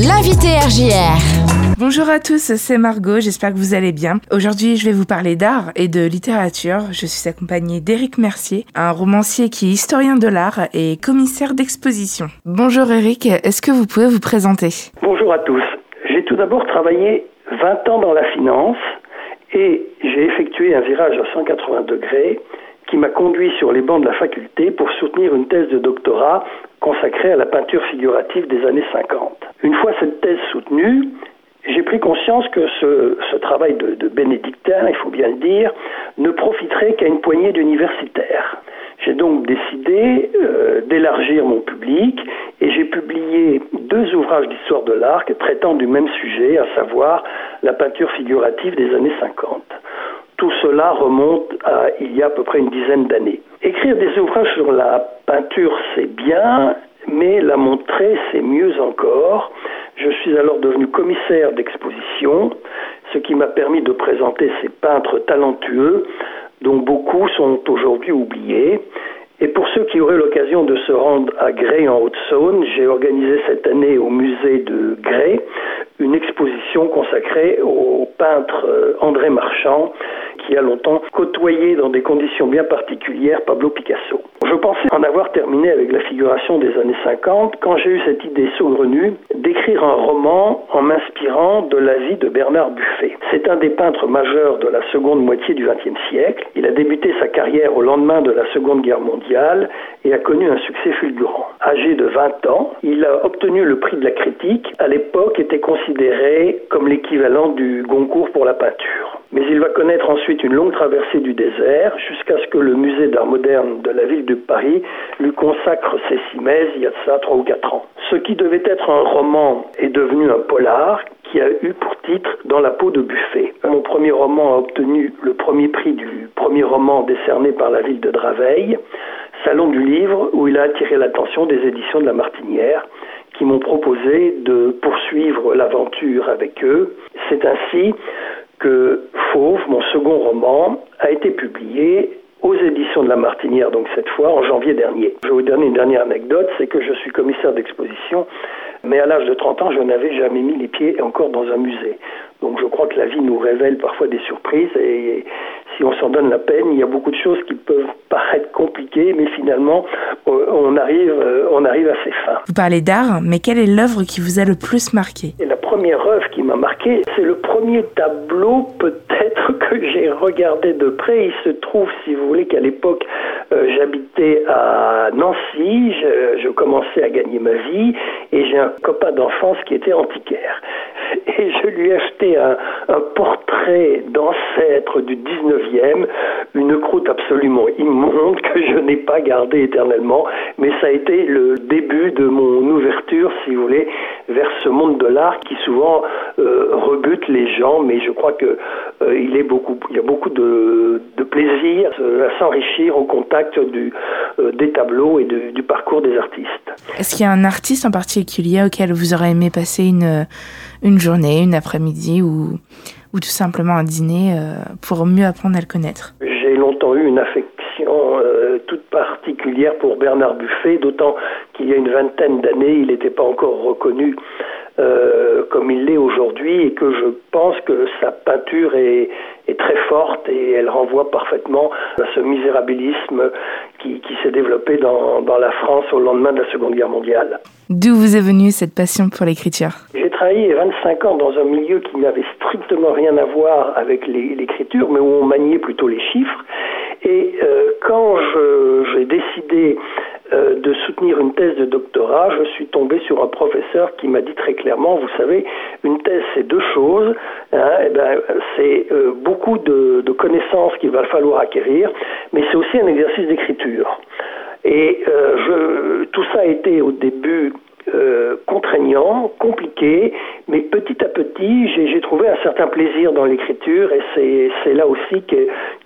L'invité RJR. Bonjour à tous, c'est Margot, j'espère que vous allez bien. Aujourd'hui, je vais vous parler d'art et de littérature. Je suis accompagnée d'Éric Mercier, un romancier qui est historien de l'art et commissaire d'exposition. Bonjour Éric, est-ce que vous pouvez vous présenter? Bonjour à tous. J'ai tout d'abord travaillé 20 ans dans la finance et j'ai effectué un virage à 180 degrés qui m'a conduit sur les bancs de la faculté pour soutenir une thèse de doctorat consacrée à la peinture figurative des années 50. Une fois cette thèse soutenue, j'ai pris conscience que ce, travail de, bénédictin, il faut bien le dire, ne profiterait qu'à une poignée d'universitaires. J'ai donc décidé euh, d'élargir mon public et j'ai publié deux ouvrages d'histoire de l'art traitant du même sujet, à savoir la peinture figurative des années 50. Tout cela remonte à il y a à peu près une dizaine d'années. Écrire des ouvrages sur la peinture, c'est bien, mais la montrer, c'est mieux encore. Je suis alors devenu commissaire d'exposition, ce qui m'a permis de présenter ces peintres talentueux dont beaucoup sont aujourd'hui oubliés. Et pour ceux qui auraient l'occasion de se rendre à Grès en Haute-Saône, j'ai organisé cette année au musée de Grès une exposition consacrée au peintre euh, André Marchand, qui a longtemps côtoyé dans des conditions bien particulières Pablo Picasso. Je pensais en avoir terminé avec la figuration des années 50 quand j'ai eu cette idée saugrenue d'écrire un roman en m'inspirant de la vie de Bernard Buffet. C'est un des peintres majeurs de la seconde moitié du XXe siècle. Il a débuté sa carrière au lendemain de la Seconde Guerre mondiale et a connu un succès fulgurant. Âgé de 20 ans, il a obtenu le prix de la critique, à l'époque était considéré comme l'équivalent du Goncourt pour la peinture. Mais il va connaître ensuite une longue traversée du désert jusqu'à ce que le musée d'art moderne de la ville de Paris lui consacre ses simèses il y a de ça trois ou quatre ans. Ce qui devait être un roman est devenu un polar qui a eu pour titre Dans la peau de Buffet. Mon premier roman a obtenu le premier prix du premier roman décerné par la ville de Draveil, Salon du livre, où il a attiré l'attention des éditions de la Martinière qui m'ont proposé de poursuivre l'aventure avec eux. C'est ainsi que Fauve, mon second roman, a été publié aux éditions de La Martinière, donc cette fois en janvier dernier. Je vais vous donner une dernière anecdote, c'est que je suis commissaire d'exposition, mais à l'âge de 30 ans, je n'avais jamais mis les pieds encore dans un musée. Donc je crois que la vie nous révèle parfois des surprises et si on s'en donne la peine, il y a beaucoup de choses qui peuvent paraître compliquées, mais finalement, on arrive, euh, on arrive à ses fins. Vous parlez d'art, mais quelle est l'œuvre qui vous a le plus marqué? La première œuvre qui m'a marqué, c'est le premier tableau peut-être que j'ai regardé de près. Il se trouve, si vous voulez, qu'à l'époque, euh, j'habitais à Nancy, je, je commençais à gagner ma vie et j'ai un copain d'enfance qui était antiquaire et je lui ai acheté un, portrait d'ancêtre du 19e, une croûte absolument immonde que je n'ai pas gardée éternellement, mais ça a été le début de mon ouverture, si vous voulez, vers ce monde de l'art qui souvent euh, les gens, mais je crois que euh, il, est beaucoup, il y a beaucoup de, plaisir à s'enrichir au contact du, euh, des tableaux et du parcours des artistes. Est-ce qu'il y a un artiste en particulier auquel vous aurez aimé passer une une journée, une après-midi ou, ou tout simplement un dîner euh, pour mieux apprendre à le connaître? J'ai longtemps eu une affection euh, toute particulière pour Bernard Buffet, d'autant qu'il y a une vingtaine d'années, il n'était pas encore reconnu euh, comme il l'est aujourd'hui et que je pense que sa peinture est, est, très forte et elle renvoie parfaitement à ce misérabilisme qui, qui s'est développé dans, dans, la France au lendemain de la Seconde Guerre mondiale. D'où vous est venue cette passion pour l'écriture? J'ai travaillé 25 ans dans un milieu qui n'avait strictement rien à voir avec l'écriture, mais où on maniait plutôt les chiffres. Et euh, quand j'ai décidé euh, de soutenir une thèse de doctorat, je suis tombé sur un professeur qui m'a dit très clairement, vous savez, une thèse c'est deux choses, hein, eh ben, c'est euh, beaucoup de, connaissances qu'il va falloir acquérir, mais c'est aussi un exercice d'écriture. Et euh, je, tout ça a été au début euh, contraignant, compliqué, mais petit à petit, j'ai trouvé un certain plaisir dans l'écriture et c'est là aussi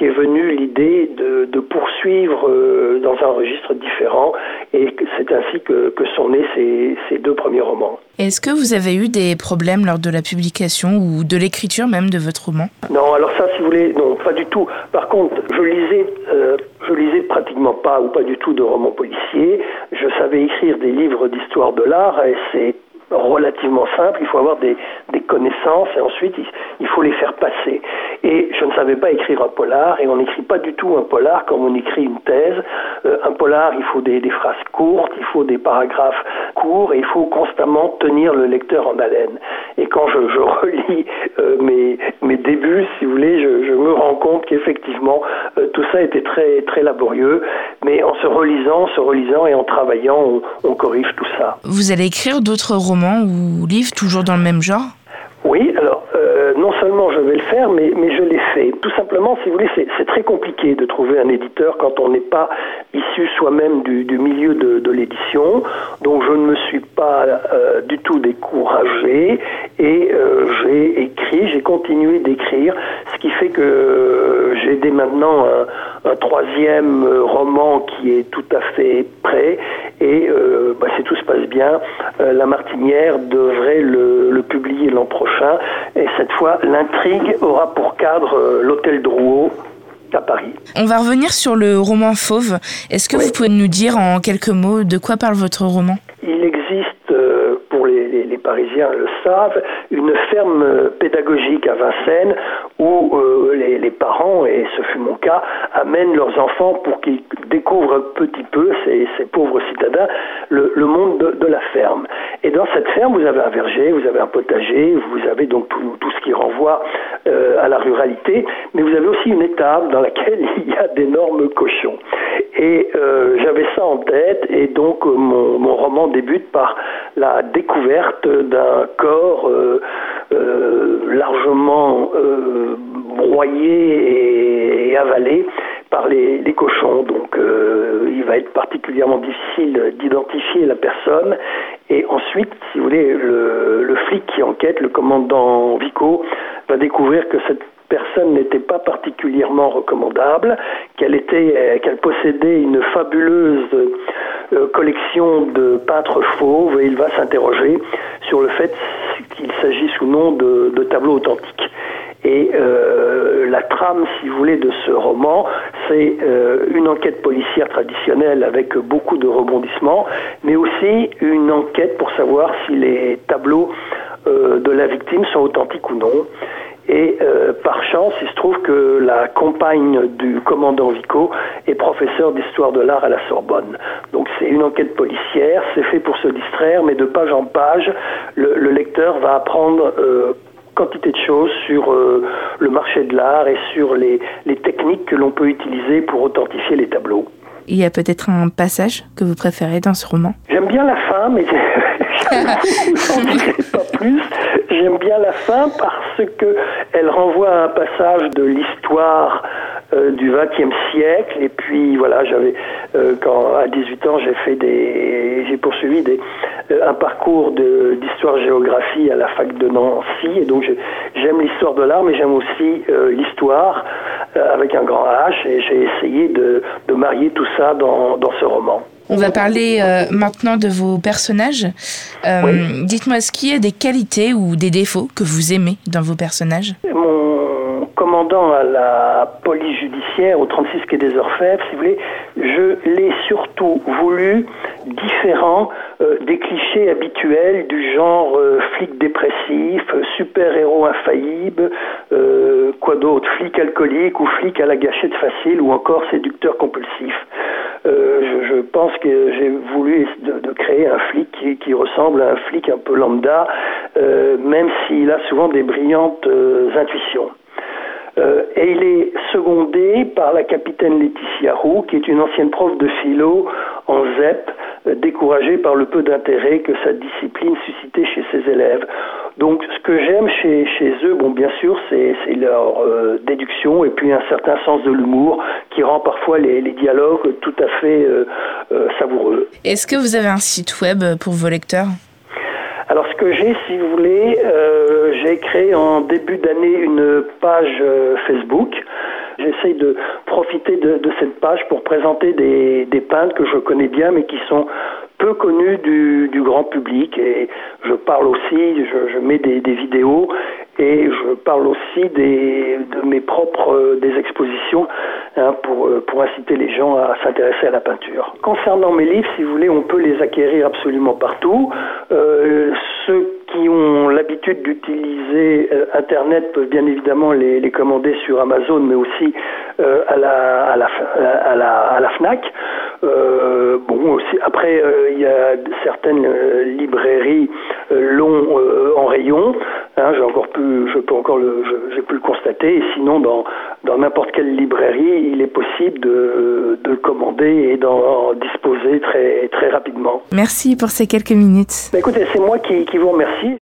qu'est est venue l'idée de, de, poursuivre euh, dans un registre différent et c'est ainsi que, que, sont nés ces, ces deux premiers romans. Est-ce que vous avez eu des problèmes lors de la publication ou de l'écriture même de votre roman? Non, alors ça, si vous voulez, non, pas du tout. Par contre, je lisais euh, je lisais pratiquement pas ou pas du tout de romans policiers. Je savais écrire des livres d'histoire de l'art et c'est relativement simples. Il faut avoir des, des connaissances et ensuite il, faut les faire passer. Et je ne savais pas écrire un polar et on n'écrit pas du tout un polar comme on écrit une thèse. Euh, un polar, il faut des, phrases courtes, il faut des paragraphes courts et il faut constamment tenir le lecteur en haleine. Et quand je, relis euh, mes, mes débuts, si vous voulez, je, me rends compte qu'effectivement euh, tout ça était très très laborieux, mais en se relisant, se relisant et en travaillant, on corrige tout ça. Vous allez écrire d'autres romans ou livres toujours dans le même genre? Oui, alors euh, non seulement je vais le faire, mais, je l'ai fait. Simplement, si vous voulez, c'est très compliqué de trouver un éditeur quand on n'est pas issu soi-même du, milieu de, l'édition. Donc je ne me suis pas euh, du tout découragé et euh, j'ai écrit, j'ai continué d'écrire, ce qui fait que j'ai dès maintenant un, troisième roman qui est tout à fait prêt et euh, bah, si tout se passe bien, La Martinière devrait le, le publier l'an prochain et cette fois, l'intrigue aura pour cadre euh, Drouot à Paris. On va revenir sur le roman Fauve. Est-ce que vous pouvez nous dire en quelques mots de quoi parle votre roman? Il existe, euh, pour les, les, les, Parisiens le savent, une ferme pédagogique à Vincennes où euh, les, parents, et ce fut mon cas, amènent leurs enfants pour qu'ils découvrent un petit peu, ces, pauvres citadins, le, monde de, la ferme. Et dans cette ferme, vous avez un verger, vous avez un potager, vous avez donc tout, ce qui renvoie euh, à la ruralité, mais vous avez aussi une étable dans laquelle il y a d'énormes cochons. Et euh, j'avais ça en tête, et donc mon, roman débute par la découverte d'un corps largement broyé et, avalé par les, les cochons. Donc il va être particulièrement difficile d'identifier la personne. Et ensuite, si vous voulez, le, le flic qui enquête, le commandant Vico, va découvrir que cette personne n'était pas particulièrement recommandable, qu'elle était, euh, qu'elle possédait une fabuleuse euh, collection de peintres fauves et il va s'interroger sur le fait qu'il s'agisse ou non de, tableaux authentiques. Et euh, la trame, si vous voulez, de ce roman, c'est euh, une enquête policière traditionnelle avec beaucoup de rebondissements, mais aussi une enquête pour savoir si les tableaux euh, de la victime sont authentiques ou non. Et euh, par chance, il se trouve que la compagne du commandant Vico est professeur d'histoire de l'art à la Sorbonne. C'est une enquête policière, c'est fait pour se distraire, mais de page en page, le, le lecteur va apprendre euh, quantité de choses sur euh, le marché de l'art et sur les, les techniques que l'on peut utiliser pour authentifier les tableaux. Il y a peut-être un passage que vous préférez dans ce roman? J'aime bien la fin, mais je n'en dirai pas plus. J'aime bien la fin parce que elle renvoie à un passage de l'histoire euh, du XXe siècle. Et puis voilà, j'avais euh, quand à 18 ans, j'ai fait des, j'ai poursuivi des, euh, un parcours d'histoire-géographie à la fac de Nancy. Et donc j'aime l'histoire de l'art, mais j'aime aussi l'histoire avec un grand H. Et j'ai essayé de, de, marier tout ça dans, dans ce roman. On va parler euh, maintenant de vos personnages. Euh, oui. Dites-moi, est-ce qu'il y a des qualités ou des défauts que vous aimez dans vos personnages? Mon commandant à la police judiciaire au 36 quai des Orfèvres, si vous voulez, je l'ai surtout voulu différent euh, des clichés habituels du genre euh, flic dépressif, super-héros infaillible, euh, quoi d'autre, flic alcoolique ou flic à la gâchette facile ou encore séducteur compulsif. Euh, je, pense que j'ai voulu de, de, créer un flic qui, ressemble à un flic un peu lambda, euh, même s'il a souvent des brillantes euh, intuitions. Euh, et il est secondé par la capitaine Laetitia Roux, qui est une ancienne prof de philo en ZEP, euh, découragée par le peu d'intérêt que sa discipline suscitait chez ses élèves. Donc ce que j'aime chez, chez eux, bon bien sûr, c'est leur euh, déduction et puis un certain sens de l'humour qui rend parfois les, dialogues tout à fait savoureux. Est-ce que vous avez un site web pour vos lecteurs? Alors ce que j'ai, si vous voulez, euh, j'ai créé en début d'année une page euh, Facebook. J'essaye de profiter de, cette page pour présenter des, des, peintres que je connais bien mais qui sont peu connus du, grand public et je parle aussi, je, mets des, vidéos et je parle aussi des, de mes propres euh, des expositions hein, pour, pour inciter les gens à s'intéresser à la peinture. Concernant mes livres, si vous voulez, on peut les acquérir absolument partout. Euh, ceux qui ont l'habitude d'utiliser euh, Internet peuvent bien évidemment les, commander sur Amazon, mais aussi euh, à, la, FNAC. Euh, bon, après, euh, il y a certaines euh, librairies l'ont en rayon. Hein, j'ai encore pu, je peux encore le, j'ai pu le constater. Et sinon, dans dans n'importe quelle librairie, il est possible de, de le commander et d'en disposer très très rapidement. Merci pour ces quelques minutes. Bah, écoutez, c'est moi qui, qui vous remercie.